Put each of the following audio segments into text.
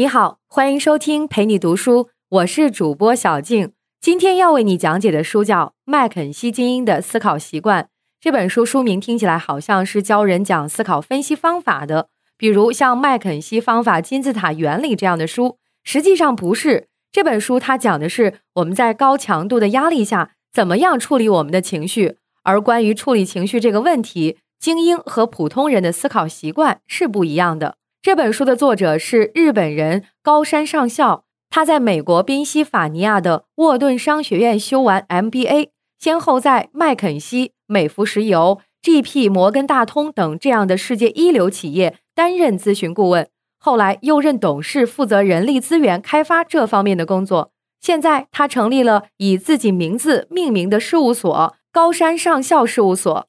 你好，欢迎收听陪你读书，我是主播小静。今天要为你讲解的书叫《麦肯锡精英的思考习惯》。这本书书名听起来好像是教人讲思考分析方法的，比如像《麦肯锡方法金字塔原理》这样的书。实际上不是，这本书它讲的是我们在高强度的压力下怎么样处理我们的情绪。而关于处理情绪这个问题，精英和普通人的思考习惯是不一样的。这本书的作者是日本人高山上校，他在美国宾夕法尼亚的沃顿商学院修完 MBA，先后在麦肯锡、美孚石油、G.P. 摩根大通等这样的世界一流企业担任咨询顾问，后来又任董事，负责人力资源开发这方面的工作。现在他成立了以自己名字命名的事务所——高山上校事务所。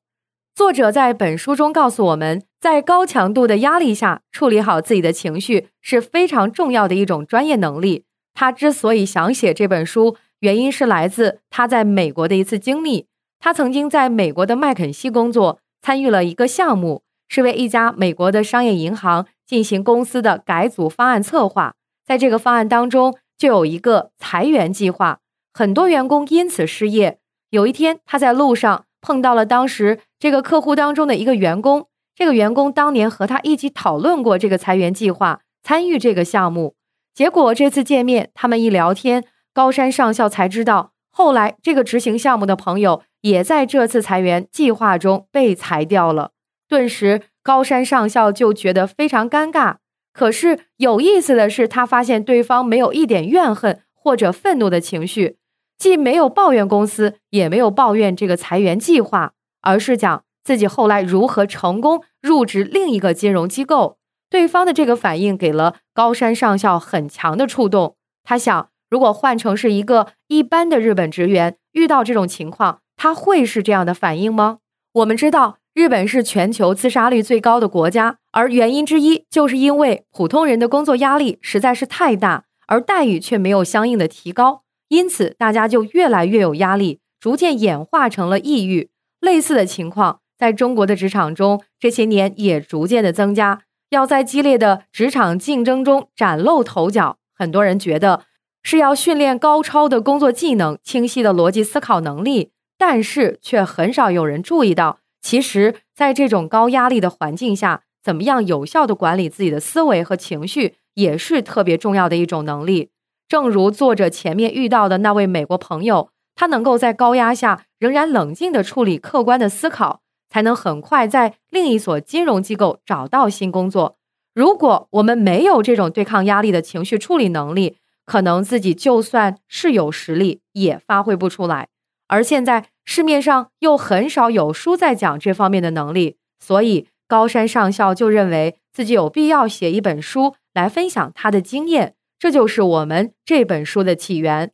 作者在本书中告诉我们，在高强度的压力下处理好自己的情绪是非常重要的一种专业能力。他之所以想写这本书，原因是来自他在美国的一次经历。他曾经在美国的麦肯锡工作，参与了一个项目，是为一家美国的商业银行进行公司的改组方案策划。在这个方案当中，就有一个裁员计划，很多员工因此失业。有一天，他在路上。碰到了当时这个客户当中的一个员工，这个员工当年和他一起讨论过这个裁员计划，参与这个项目。结果这次见面，他们一聊天，高山上校才知道，后来这个执行项目的朋友也在这次裁员计划中被裁掉了。顿时，高山上校就觉得非常尴尬。可是有意思的是，他发现对方没有一点怨恨或者愤怒的情绪。既没有抱怨公司，也没有抱怨这个裁员计划，而是讲自己后来如何成功入职另一个金融机构。对方的这个反应给了高山上校很强的触动。他想，如果换成是一个一般的日本职员，遇到这种情况，他会是这样的反应吗？我们知道，日本是全球自杀率最高的国家，而原因之一就是因为普通人的工作压力实在是太大，而待遇却没有相应的提高。因此，大家就越来越有压力，逐渐演化成了抑郁。类似的情况，在中国的职场中，这些年也逐渐的增加。要在激烈的职场竞争中崭露头角，很多人觉得是要训练高超的工作技能、清晰的逻辑思考能力，但是却很少有人注意到，其实，在这种高压力的环境下，怎么样有效的管理自己的思维和情绪，也是特别重要的一种能力。正如作者前面遇到的那位美国朋友，他能够在高压下仍然冷静地处理客观的思考，才能很快在另一所金融机构找到新工作。如果我们没有这种对抗压力的情绪处理能力，可能自己就算是有实力，也发挥不出来。而现在市面上又很少有书在讲这方面的能力，所以高山上校就认为自己有必要写一本书来分享他的经验。这就是我们这本书的起源。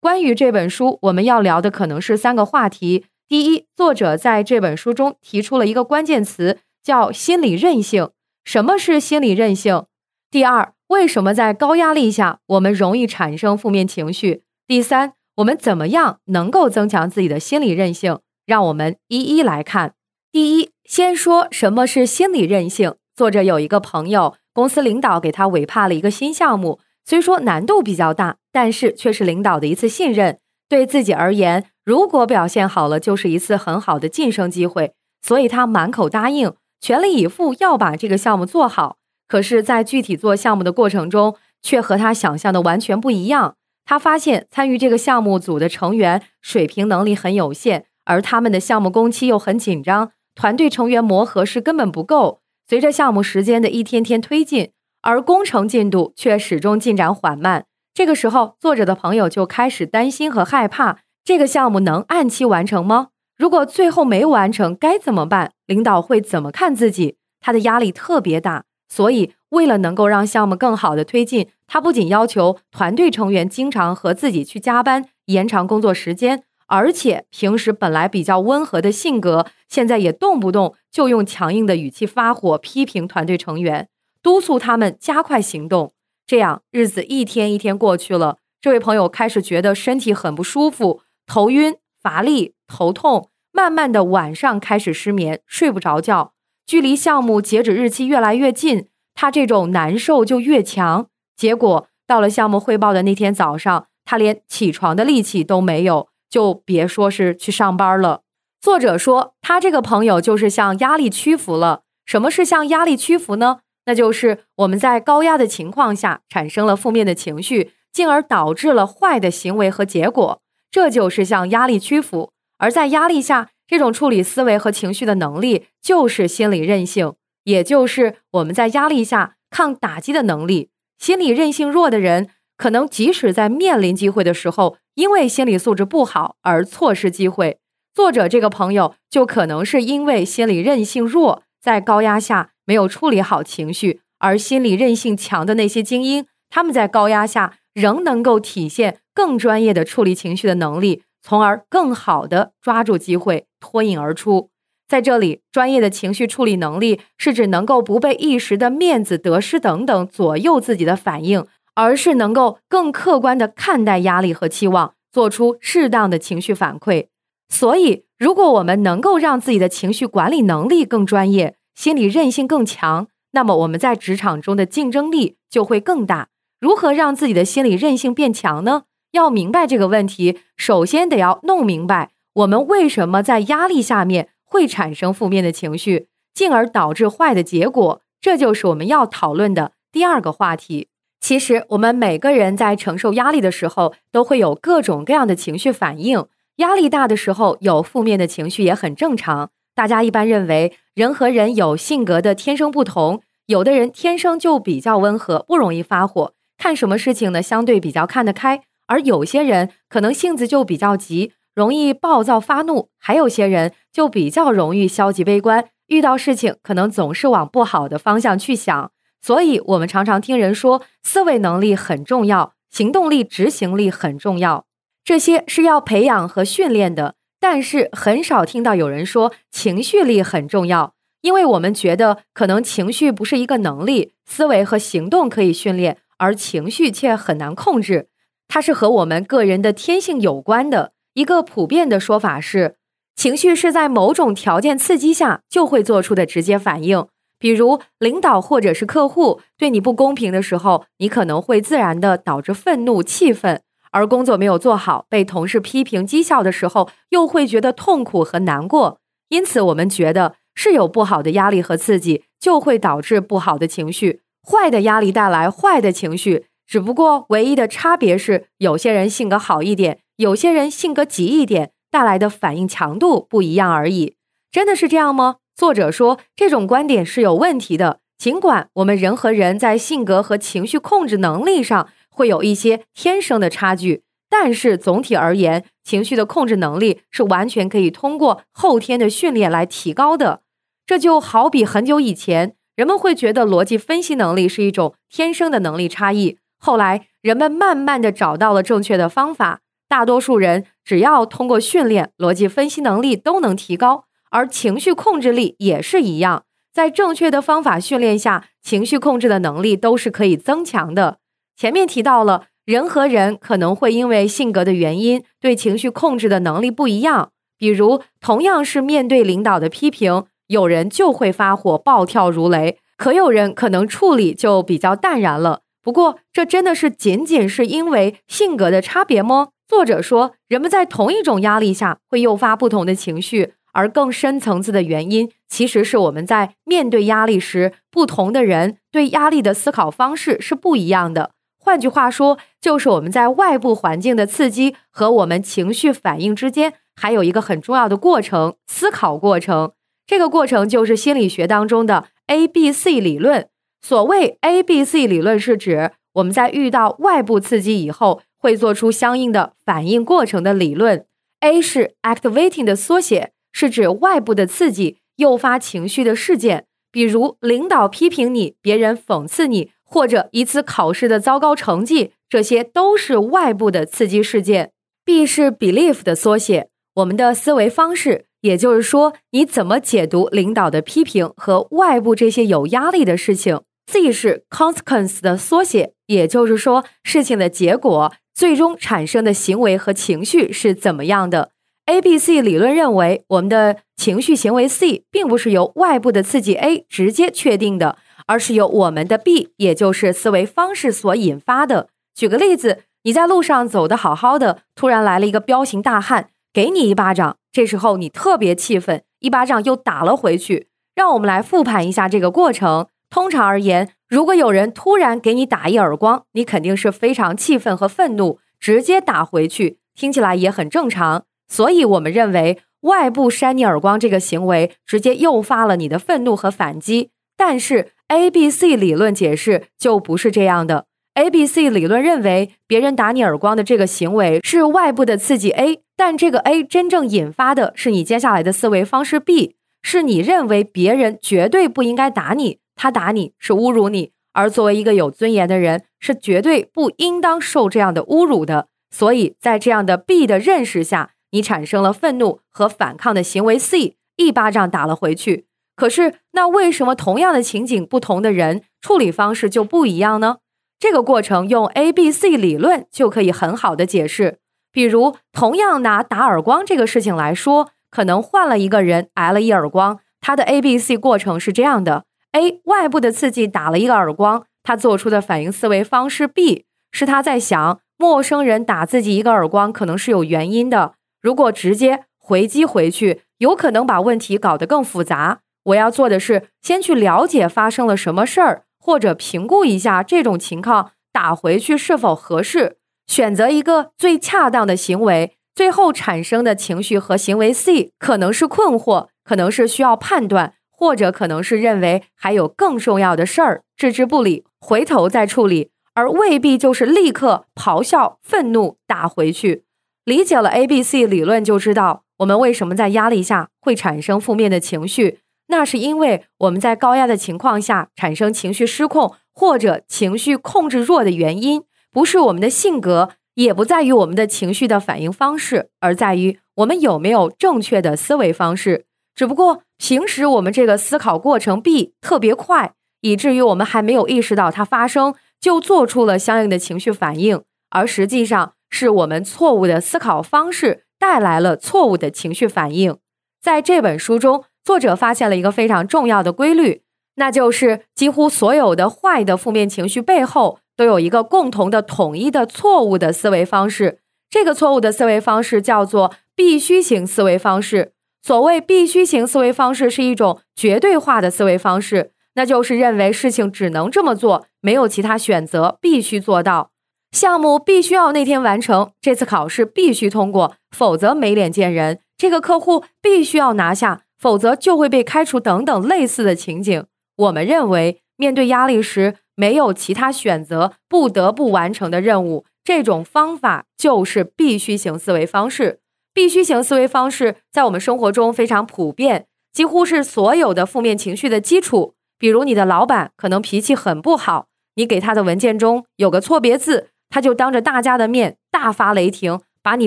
关于这本书，我们要聊的可能是三个话题：第一，作者在这本书中提出了一个关键词，叫心理韧性。什么是心理韧性？第二，为什么在高压力下我们容易产生负面情绪？第三，我们怎么样能够增强自己的心理韧性？让我们一一来看。第一，先说什么是心理韧性。作者有一个朋友，公司领导给他委派了一个新项目。虽说难度比较大，但是却是领导的一次信任。对自己而言，如果表现好了，就是一次很好的晋升机会。所以他满口答应，全力以赴要把这个项目做好。可是，在具体做项目的过程中，却和他想象的完全不一样。他发现参与这个项目组的成员水平能力很有限，而他们的项目工期又很紧张，团队成员磨合是根本不够。随着项目时间的一天天推进。而工程进度却始终进展缓慢。这个时候，作者的朋友就开始担心和害怕：这个项目能按期完成吗？如果最后没完成，该怎么办？领导会怎么看自己？他的压力特别大。所以，为了能够让项目更好的推进，他不仅要求团队成员经常和自己去加班，延长工作时间，而且平时本来比较温和的性格，现在也动不动就用强硬的语气发火，批评团队成员。督促他们加快行动，这样日子一天一天过去了。这位朋友开始觉得身体很不舒服，头晕、乏力、头痛，慢慢的晚上开始失眠，睡不着觉。距离项目截止日期越来越近，他这种难受就越强。结果到了项目汇报的那天早上，他连起床的力气都没有，就别说是去上班了。作者说，他这个朋友就是向压力屈服了。什么是向压力屈服呢？那就是我们在高压的情况下产生了负面的情绪，进而导致了坏的行为和结果，这就是向压力屈服。而在压力下，这种处理思维和情绪的能力就是心理韧性，也就是我们在压力下抗打击的能力。心理韧性弱的人，可能即使在面临机会的时候，因为心理素质不好而错失机会。作者这个朋友就可能是因为心理韧性弱，在高压下没有处理好情绪，而心理韧性强的那些精英，他们在高压下仍能够体现更专业的处理情绪的能力。从而更好的抓住机会，脱颖而出。在这里，专业的情绪处理能力是指能够不被一时的面子、得失等等左右自己的反应，而是能够更客观的看待压力和期望，做出适当的情绪反馈。所以，如果我们能够让自己的情绪管理能力更专业，心理韧性更强，那么我们在职场中的竞争力就会更大。如何让自己的心理韧性变强呢？要明白这个问题，首先得要弄明白我们为什么在压力下面会产生负面的情绪，进而导致坏的结果。这就是我们要讨论的第二个话题。其实，我们每个人在承受压力的时候，都会有各种各样的情绪反应。压力大的时候，有负面的情绪也很正常。大家一般认为，人和人有性格的天生不同，有的人天生就比较温和，不容易发火，看什么事情呢，相对比较看得开。而有些人可能性子就比较急，容易暴躁发怒；还有些人就比较容易消极悲观，遇到事情可能总是往不好的方向去想。所以，我们常常听人说，思维能力很重要，行动力、执行力很重要，这些是要培养和训练的。但是，很少听到有人说情绪力很重要，因为我们觉得可能情绪不是一个能力，思维和行动可以训练，而情绪却很难控制。它是和我们个人的天性有关的。一个普遍的说法是，情绪是在某种条件刺激下就会做出的直接反应。比如，领导或者是客户对你不公平的时候，你可能会自然的导致愤怒、气愤；而工作没有做好，被同事批评、讥笑的时候，又会觉得痛苦和难过。因此，我们觉得是有不好的压力和刺激，就会导致不好的情绪。坏的压力带来坏的情绪。只不过唯一的差别是，有些人性格好一点，有些人性格急一点，带来的反应强度不一样而已。真的是这样吗？作者说这种观点是有问题的。尽管我们人和人在性格和情绪控制能力上会有一些天生的差距，但是总体而言，情绪的控制能力是完全可以通过后天的训练来提高的。这就好比很久以前，人们会觉得逻辑分析能力是一种天生的能力差异。后来，人们慢慢的找到了正确的方法。大多数人只要通过训练，逻辑分析能力都能提高，而情绪控制力也是一样。在正确的方法训练下，情绪控制的能力都是可以增强的。前面提到了，人和人可能会因为性格的原因，对情绪控制的能力不一样。比如，同样是面对领导的批评，有人就会发火、暴跳如雷，可有人可能处理就比较淡然了。不过，这真的是仅仅是因为性格的差别吗？作者说，人们在同一种压力下会诱发不同的情绪，而更深层次的原因，其实是我们在面对压力时，不同的人对压力的思考方式是不一样的。换句话说，就是我们在外部环境的刺激和我们情绪反应之间，还有一个很重要的过程——思考过程。这个过程就是心理学当中的 A B C 理论。所谓 A B C 理论是指我们在遇到外部刺激以后会做出相应的反应过程的理论。A 是 activating 的缩写，是指外部的刺激诱发情绪的事件，比如领导批评你、别人讽刺你，或者一次考试的糟糕成绩，这些都是外部的刺激事件。B 是 belief 的缩写，我们的思维方式，也就是说你怎么解读领导的批评和外部这些有压力的事情。C 是 consequence 的缩写，也就是说，事情的结果最终产生的行为和情绪是怎么样的？A B C 理论认为，我们的情绪行为 C 并不是由外部的刺激 A 直接确定的，而是由我们的 B，也就是思维方式所引发的。举个例子，你在路上走得好好的，突然来了一个彪形大汉，给你一巴掌，这时候你特别气愤，一巴掌又打了回去。让我们来复盘一下这个过程。通常而言，如果有人突然给你打一耳光，你肯定是非常气愤和愤怒，直接打回去，听起来也很正常。所以，我们认为外部扇你耳光这个行为直接诱发了你的愤怒和反击。但是，A、B、C 理论解释就不是这样的。A、B、C 理论认为，别人打你耳光的这个行为是外部的刺激 A，但这个 A 真正引发的是你接下来的思维方式 B。是你认为别人绝对不应该打你，他打你是侮辱你，而作为一个有尊严的人，是绝对不应当受这样的侮辱的。所以在这样的 B 的认识下，你产生了愤怒和反抗的行为，C 一巴掌打了回去。可是，那为什么同样的情景，不同的人处理方式就不一样呢？这个过程用 A、B、C 理论就可以很好的解释。比如，同样拿打耳光这个事情来说。可能换了一个人挨了一耳光，他的 A B C 过程是这样的：A 外部的刺激打了一个耳光，他做出的反应思维方式 B 是他在想，陌生人打自己一个耳光可能是有原因的，如果直接回击回去，有可能把问题搞得更复杂。我要做的是先去了解发生了什么事儿，或者评估一下这种情况打回去是否合适，选择一个最恰当的行为。最后产生的情绪和行为 C 可能是困惑，可能是需要判断，或者可能是认为还有更重要的事儿，置之不理，回头再处理，而未必就是立刻咆哮、愤怒打回去。理解了 A、B、C 理论，就知道我们为什么在压力下会产生负面的情绪，那是因为我们在高压的情况下产生情绪失控或者情绪控制弱的原因，不是我们的性格。也不在于我们的情绪的反应方式，而在于我们有没有正确的思维方式。只不过平时我们这个思考过程 B 特别快，以至于我们还没有意识到它发生，就做出了相应的情绪反应。而实际上是我们错误的思考方式带来了错误的情绪反应。在这本书中，作者发现了一个非常重要的规律，那就是几乎所有的坏的负面情绪背后。都有一个共同的、统一的错误的思维方式。这个错误的思维方式叫做必须型思维方式。所谓必须型思维方式，是一种绝对化的思维方式，那就是认为事情只能这么做，没有其他选择，必须做到。项目必须要那天完成，这次考试必须通过，否则没脸见人。这个客户必须要拿下，否则就会被开除，等等类似的情景。我们认为，面对压力时，没有其他选择，不得不完成的任务，这种方法就是必须型思维方式。必须型思维方式在我们生活中非常普遍，几乎是所有的负面情绪的基础。比如，你的老板可能脾气很不好，你给他的文件中有个错别字，他就当着大家的面大发雷霆，把你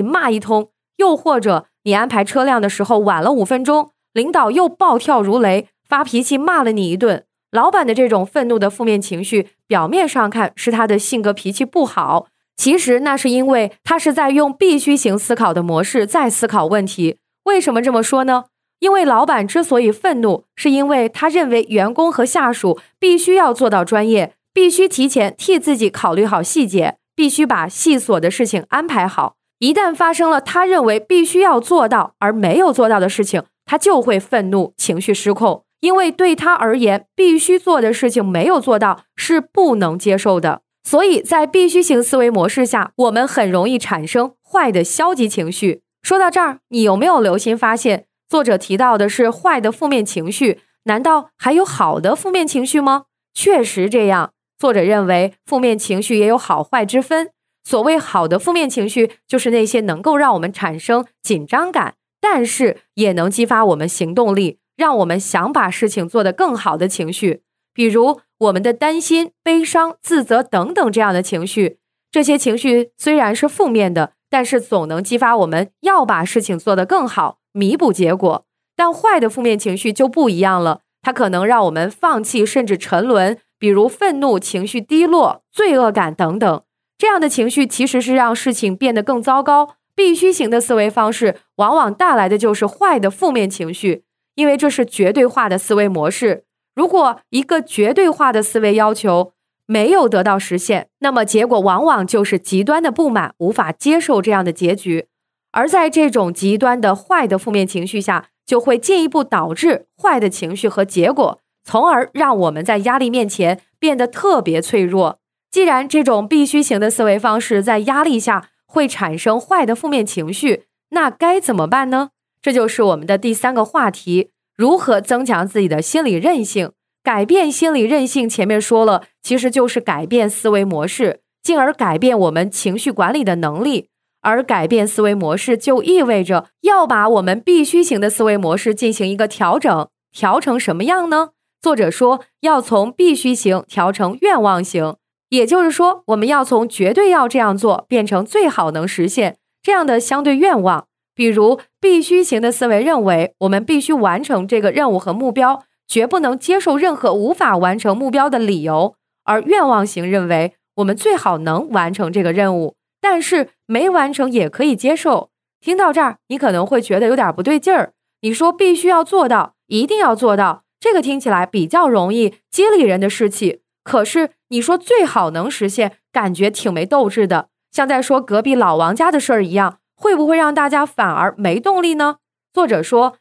骂一通；又或者你安排车辆的时候晚了五分钟，领导又暴跳如雷，发脾气骂了你一顿。老板的这种愤怒的负面情绪，表面上看是他的性格脾气不好，其实那是因为他是在用必须型思考的模式在思考问题。为什么这么说呢？因为老板之所以愤怒，是因为他认为员工和下属必须要做到专业，必须提前替自己考虑好细节，必须把细琐的事情安排好。一旦发生了他认为必须要做到而没有做到的事情，他就会愤怒，情绪失控。因为对他而言，必须做的事情没有做到是不能接受的，所以在必须型思维模式下，我们很容易产生坏的消极情绪。说到这儿，你有没有留心发现，作者提到的是坏的负面情绪？难道还有好的负面情绪吗？确实这样。作者认为，负面情绪也有好坏之分。所谓好的负面情绪，就是那些能够让我们产生紧张感，但是也能激发我们行动力。让我们想把事情做得更好的情绪，比如我们的担心、悲伤、自责等等这样的情绪。这些情绪虽然是负面的，但是总能激发我们要把事情做得更好，弥补结果。但坏的负面情绪就不一样了，它可能让我们放弃甚至沉沦，比如愤怒、情绪低落、罪恶感等等。这样的情绪其实是让事情变得更糟糕。必须型的思维方式往往带来的就是坏的负面情绪。因为这是绝对化的思维模式，如果一个绝对化的思维要求没有得到实现，那么结果往往就是极端的不满，无法接受这样的结局。而在这种极端的坏的负面情绪下，就会进一步导致坏的情绪和结果，从而让我们在压力面前变得特别脆弱。既然这种必须型的思维方式在压力下会产生坏的负面情绪，那该怎么办呢？这就是我们的第三个话题：如何增强自己的心理韧性？改变心理韧性，前面说了，其实就是改变思维模式，进而改变我们情绪管理的能力。而改变思维模式，就意味着要把我们必须型的思维模式进行一个调整。调成什么样呢？作者说，要从必须型调成愿望型，也就是说，我们要从绝对要这样做，变成最好能实现这样的相对愿望。比如，必须型的思维认为，我们必须完成这个任务和目标，绝不能接受任何无法完成目标的理由；而愿望型认为，我们最好能完成这个任务，但是没完成也可以接受。听到这儿，你可能会觉得有点不对劲儿。你说必须要做到，一定要做到，这个听起来比较容易激励人的士气。可是你说最好能实现，感觉挺没斗志的，像在说隔壁老王家的事儿一样。会不会让大家反而没动力呢？作者说，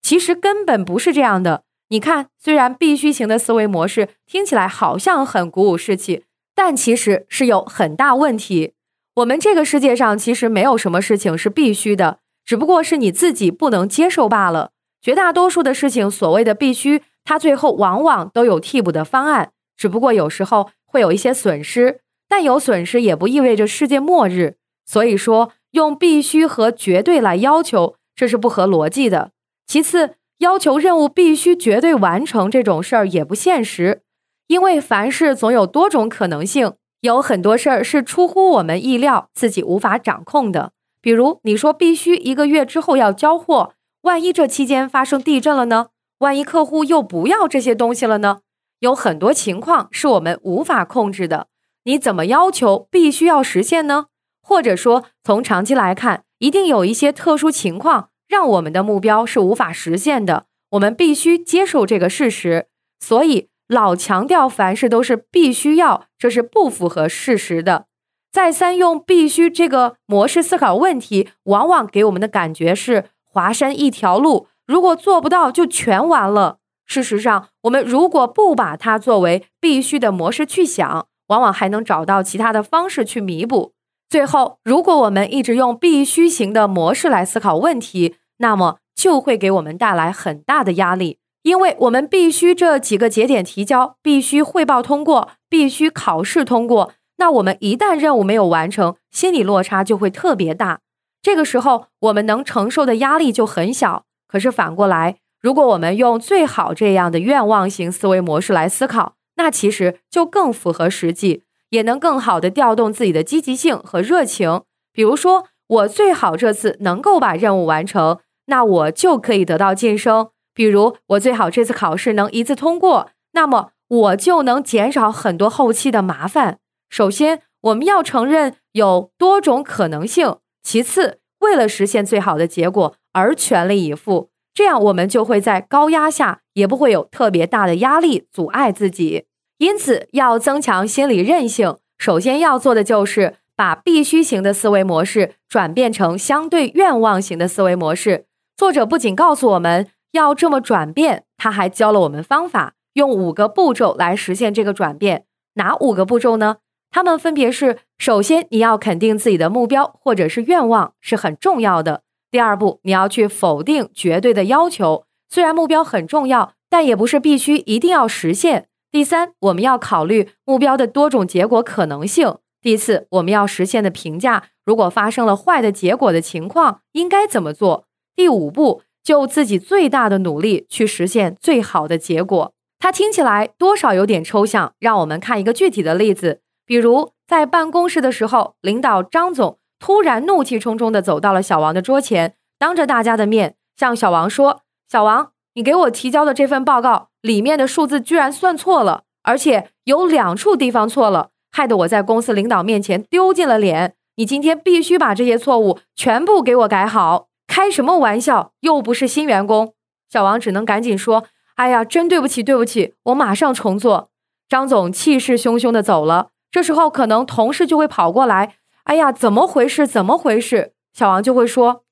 其实根本不是这样的。你看，虽然必须型的思维模式听起来好像很鼓舞士气，但其实是有很大问题。我们这个世界上其实没有什么事情是必须的，只不过是你自己不能接受罢了。绝大多数的事情，所谓的必须，它最后往往都有替补的方案，只不过有时候会有一些损失，但有损失也不意味着世界末日。所以说。用必须和绝对来要求，这是不合逻辑的。其次，要求任务必须绝对完成这种事儿也不现实，因为凡事总有多种可能性，有很多事儿是出乎我们意料、自己无法掌控的。比如，你说必须一个月之后要交货，万一这期间发生地震了呢？万一客户又不要这些东西了呢？有很多情况是我们无法控制的，你怎么要求必须要实现呢？或者说，从长期来看，一定有一些特殊情况让我们的目标是无法实现的，我们必须接受这个事实。所以，老强调凡事都是必须要，这是不符合事实的。再三用必须这个模式思考问题，往往给我们的感觉是华山一条路，如果做不到就全完了。事实上，我们如果不把它作为必须的模式去想，往往还能找到其他的方式去弥补。最后，如果我们一直用必须型的模式来思考问题，那么就会给我们带来很大的压力，因为我们必须这几个节点提交，必须汇报通过，必须考试通过。那我们一旦任务没有完成，心理落差就会特别大。这个时候，我们能承受的压力就很小。可是反过来，如果我们用最好这样的愿望型思维模式来思考，那其实就更符合实际。也能更好的调动自己的积极性和热情。比如说，我最好这次能够把任务完成，那我就可以得到晋升。比如，我最好这次考试能一次通过，那么我就能减少很多后期的麻烦。首先，我们要承认有多种可能性；其次，为了实现最好的结果而全力以赴，这样我们就会在高压下也不会有特别大的压力阻碍自己。因此，要增强心理韧性，首先要做的就是把必须型的思维模式转变成相对愿望型的思维模式。作者不仅告诉我们要这么转变，他还教了我们方法，用五个步骤来实现这个转变。哪五个步骤呢？他们分别是：首先，你要肯定自己的目标或者是愿望是很重要的；第二步，你要去否定绝对的要求，虽然目标很重要，但也不是必须一定要实现。第三，我们要考虑目标的多种结果可能性。第四，我们要实现的评价，如果发生了坏的结果的情况，应该怎么做？第五步，就自己最大的努力去实现最好的结果。它听起来多少有点抽象，让我们看一个具体的例子。比如在办公室的时候，领导张总突然怒气冲冲地走到了小王的桌前，当着大家的面向小王说：“小王。”你给我提交的这份报告里面的数字居然算错了，而且有两处地方错了，害得我在公司领导面前丢尽了脸。你今天必须把这些错误全部给我改好。开什么玩笑？又不是新员工。小王只能赶紧说：“哎呀，真对不起，对不起，我马上重做。张总气势汹汹的走了。这时候可能同事就会跑过来，哎呀，怎么回事？怎么回事？小王就会说，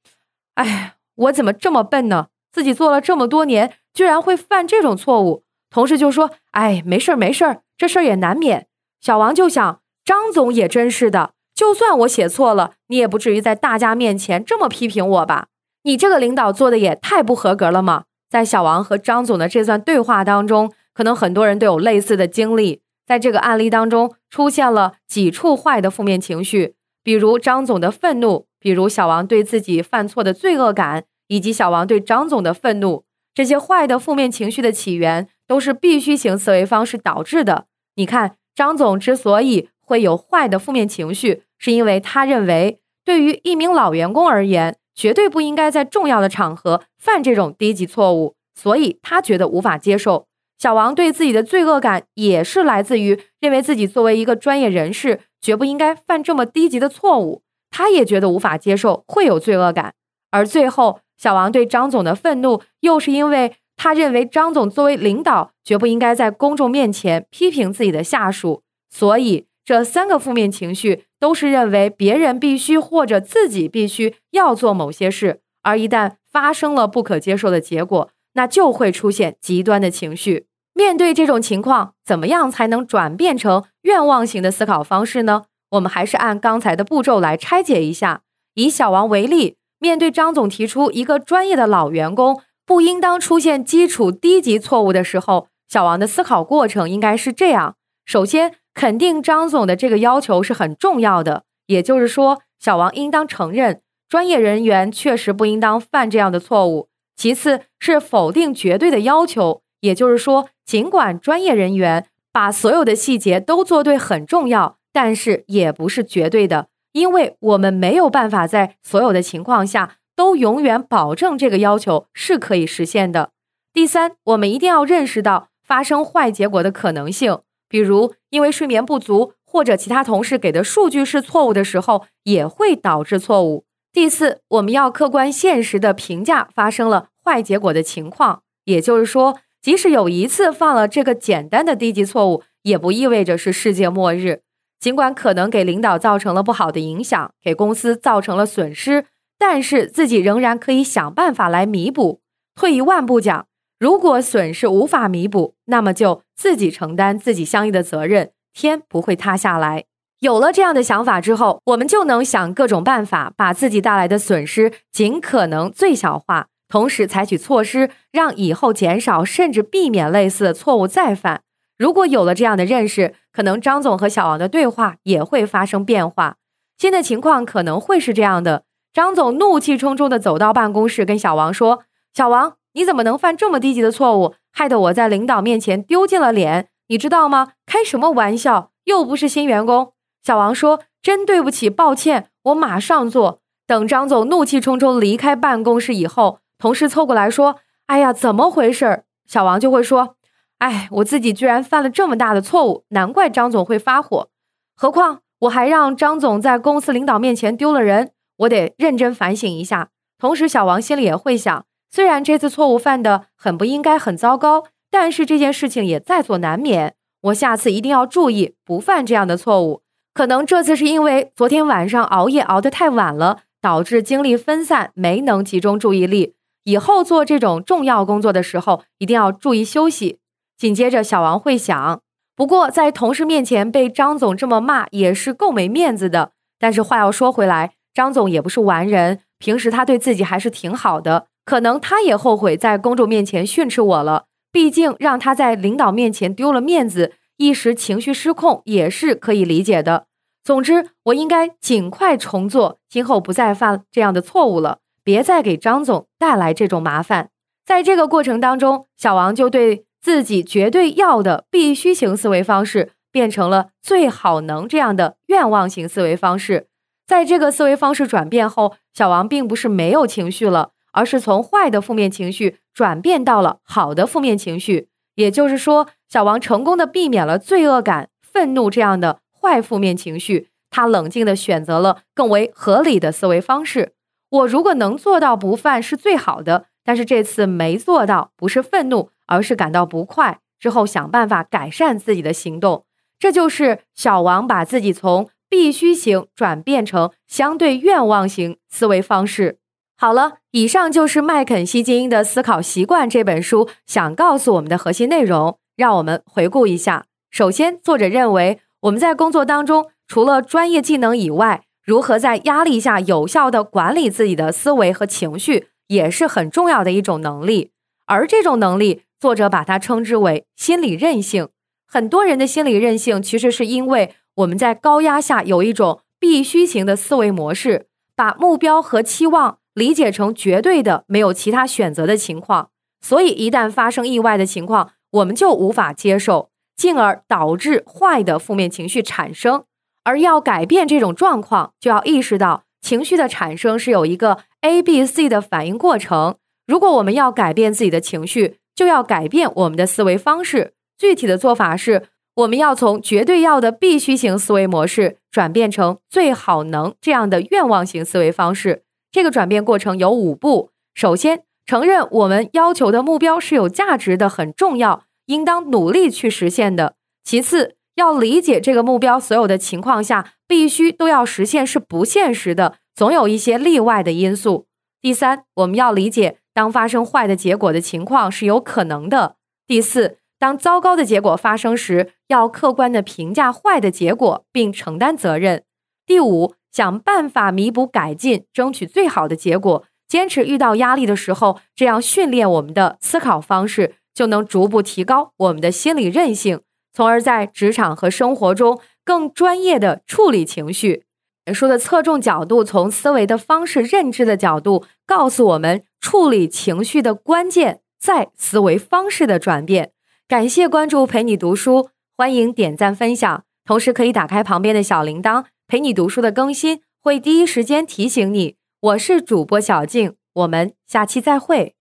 哎，我怎么这么笨呢？自己做了这么多年，居然会犯这种错误。同事就说，哎，没事儿，没事儿，这事儿也难免。小王就想，张总也真是的，就算我写错了，你也不至于在大家面前这么批评我吧？你这个领导做的也太不合格了嘛！在小王和张总的这段对话当中，可能很多人都有类似的经历。在这个案例当中，出现了几处坏的负面情绪，比如张总的愤怒，比如小王对自己犯错的罪恶感，以及小王对张总的愤怒。这些坏的负面情绪的起源，都是必须型思维方式导致的。你看，张总之所以会有坏的负面情绪，是因为他认为，对于一名老员工而言。绝对不应该在重要的场合犯这种低级错误，所以他觉得无法接受。小王对自己的罪恶感也是来自于认为自己作为一个专业人士，绝不应该犯这么低级的错误。他也觉得无法接受，会有罪恶感。而最后，小王对张总的愤怒，又是因为他认为张总作为领导，绝不应该在公众面前批评自己的下属，所以。这三个负面情绪都是认为别人必须或者自己必须要做某些事，而一旦发生了不可接受的结果，那就会出现极端的情绪。面对这种情况，怎么样才能转变成愿望型的思考方式呢？我们还是按刚才的步骤来拆解一下。以小王为例，面对张总提出一个专业的老员工不应当出现基础低级错误的时候，小王的思考过程应该是这样：首先。肯定张总的这个要求是很重要的，也就是说，小王应当承认专业人员确实不应当犯这样的错误。其次是否定绝对的要求，也就是说，尽管专业人员把所有的细节都做对很重要，但是也不是绝对的，因为我们没有办法在所有的情况下都永远保证这个要求是可以实现的。第三，我们一定要认识到发生坏结果的可能性。比如，因为睡眠不足或者其他同事给的数据是错误的时候，也会导致错误。第四，我们要客观现实的评价发生了坏结果的情况，也就是说，即使有一次犯了这个简单的低级错误，也不意味着是世界末日。尽管可能给领导造成了不好的影响，给公司造成了损失，但是自己仍然可以想办法来弥补。退一万步讲。如果损失无法弥补，那么就自己承担自己相应的责任，天不会塌下来。有了这样的想法之后，我们就能想各种办法，把自己带来的损失尽可能最小化，同时采取措施，让以后减少甚至避免类似的错误再犯。如果有了这样的认识，可能张总和小王的对话也会发生变化。新的情况可能会是这样的：张总怒气冲冲地走到办公室，跟小王说：“小王。”你怎么能犯这么低级的错误，害得我在领导面前丢尽了脸？你知道吗？开什么玩笑！又不是新员工。小王说：“真对不起，抱歉，我马上做。”等张总怒气冲冲离开办公室以后，同事凑过来说：“哎呀，怎么回事？”小王就会说：“哎，我自己居然犯了这么大的错误，难怪张总会发火。何况我还让张总在公司领导面前丢了人，我得认真反省一下。”同时，小王心里也会想。虽然这次错误犯的很不应该、很糟糕，但是这件事情也在所难免。我下次一定要注意，不犯这样的错误。可能这次是因为昨天晚上熬夜熬得太晚了，导致精力分散，没能集中注意力。以后做这种重要工作的时候，一定要注意休息。紧接着，小王会想：不过在同事面前被张总这么骂，也是够没面子的。但是话要说回来，张总也不是完人，平时他对自己还是挺好的。可能他也后悔在公众面前训斥我了，毕竟让他在领导面前丢了面子，一时情绪失控也是可以理解的。总之，我应该尽快重做，今后不再犯这样的错误了，别再给张总带来这种麻烦。在这个过程当中，小王就对自己绝对要的必须型思维方式变成了最好能这样的愿望型思维方式。在这个思维方式转变后，小王并不是没有情绪了。而是从坏的负面情绪转变到了好的负面情绪，也就是说，小王成功的避免了罪恶感、愤怒这样的坏负面情绪，他冷静的选择了更为合理的思维方式。我如果能做到不犯是最好的，但是这次没做到，不是愤怒，而是感到不快，之后想办法改善自己的行动。这就是小王把自己从必须型转变成相对愿望型思维方式。好了，以上就是麦肯锡精英的思考习惯这本书想告诉我们的核心内容。让我们回顾一下。首先，作者认为我们在工作当中，除了专业技能以外，如何在压力下有效的管理自己的思维和情绪，也是很重要的一种能力。而这种能力，作者把它称之为心理韧性。很多人的心理韧性，其实是因为我们在高压下有一种必须型的思维模式，把目标和期望理解成绝对的、没有其他选择的情况。所以，一旦发生意外的情况，我们就无法接受，进而导致坏的负面情绪产生。而要改变这种状况，就要意识到情绪的产生是有一个 A、B、C 的反应过程。如果我们要改变自己的情绪，就要改变我们的思维方式。具体的做法是，我们要从绝对要的必须型思维模式转变成最好能这样的愿望型思维方式。这个转变过程有五步：首先，承认我们要求的目标是有价值的，很重要，应当努力去实现的。其次，要理解这个目标所有的情况下必须都要实现是不现实的，总有一些例外的因素。第三，我们要理解当发生坏的结果的情况是有可能的。第四，当糟糕的结果发生时，要客观的评价坏的结果并承担责任。第五，想办法弥补改进，争取最好的结果。坚持遇到压力的时候，这样训练我们的思考方式，就能逐步提高我们的心理韧性，从而在职场和生活中更专业的处理情绪。本书的侧重角度，从思维的方式、认知的角度，告诉我们处理情绪的关键在思维方式的转变。感谢关注陪你读书，欢迎点赞分享，同时可以打开旁边的小铃铛，陪你读书的更新会第一时间提醒你。我是主播小静，我们下期再会。